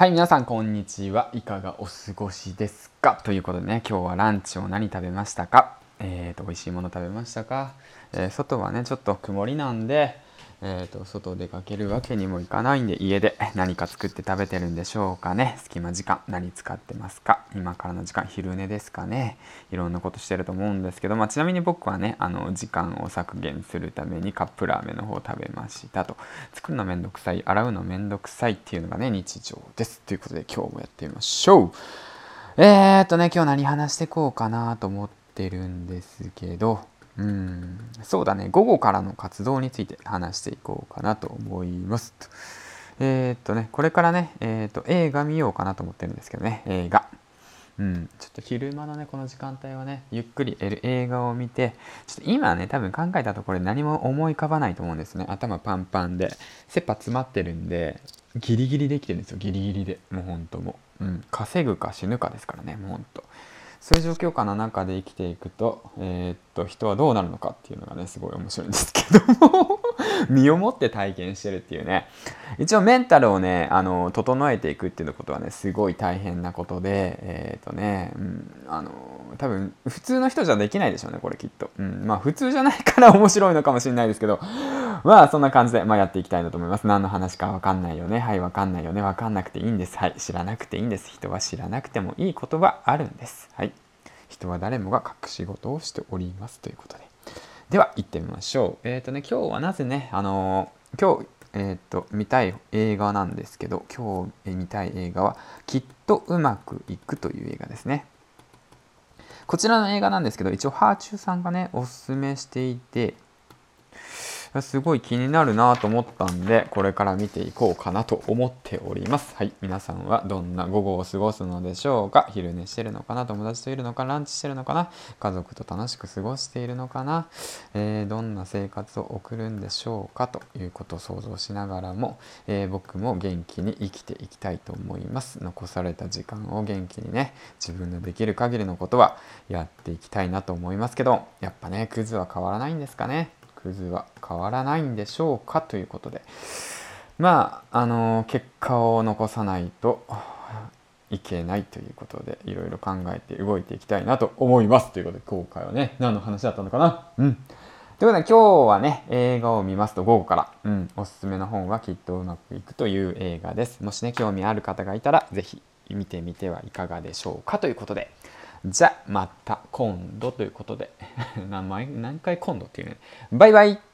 はい、皆さんこんにちは。いかがお過ごしですか？ということでね、今日はランチを何食べましたか？えーと、美味しいもの食べましたか、えー、外はね、ちょっと曇りなんで、えーと、外出かけるわけにもいかないんで家で 何か作って食べてるんでしょうかね。隙間時間何使ってますか？今からの時間昼寝ですかね？いろんなことしてると思うんですけど、まあ、ちなみに僕はねあの時間を削減するためにカップラーメンの方を食べましたと。作るのめんどくさい洗うのめんどくさいっていうのがね日常です。ということで今日もやってみましょう。えーとね今日何話してこうかなと思ってるんですけどうん。そうだね。午後からの活動について話していこうかなと思います。えー、っとねこれからね、えー、っと映画見ようかなと思ってるんですけどね。映画。うん、ちょっと昼間のねこの時間帯はねゆっくり映画を見てちょっと今ね多分考えたところ何も思い浮かばないと思うんですね。頭パンパンで。切羽詰まってるんでギリギリできてるんですよ。ギリギリで。もうほんともう、うん、稼ぐか死ぬかですからね。もうほんとそういう状況下の中で生きていくと,、えー、っと人はどうなるのかっていうのがねすごい面白いんですけども 身をもって体験してるっていうね。一応メンタルをねあの整えていくっていうことはねすごい大変なことでえー、っとね、うん、あの多分普通の人じゃできないでしょうねこれきっと、うん、まあ普通じゃないから面白いのかもしれないですけどまあそんな感じで、まあ、やっていきたいなと思います。何の話かわかんないよね。はいわかんないよね。わかんなくていいんです。はい知らなくていいんです。人は知らなくてもいいことはあるんです。はい。人は誰もが隠し事をしておりますということで。では行ってみましょう。えっ、ー、とね今日はなぜねあのー、今日えっ、ー、と見たい映画なんですけど今日見たい映画は「きっとうまくいく」という映画ですね。こちらの映画なんですけど一応ハーチューさんがねおすすめしていてすごい気になるなと思ったんで、これから見ていこうかなと思っております。はい。皆さんはどんな午後を過ごすのでしょうか？昼寝してるのかな？友達といるのかランチしてるのかな？家族と楽しく過ごしているのかな、えー、どんな生活を送るんでしょうか？ということを想像しながらも、えー、僕も元気に生きていきたいと思います。残された時間を元気にね、自分のできる限りのことはやっていきたいなと思いますけど、やっぱね、クズは変わらないんですかね？クズは変わらないんでしょうかということで。まああの結果を残さないといけないということでいろいろ考えて動いていきたいなと思います。ということで今回はね何の話だったのかな？うん。ということで今日はね映画を見ますと午後から、うん、おすすめの本はきっとうまくいくという映画です。もしね興味ある方がいたら是非見てみてはいかがでしょうかということで。じゃまた今度ということで。何回今度っていうね。バイバイ。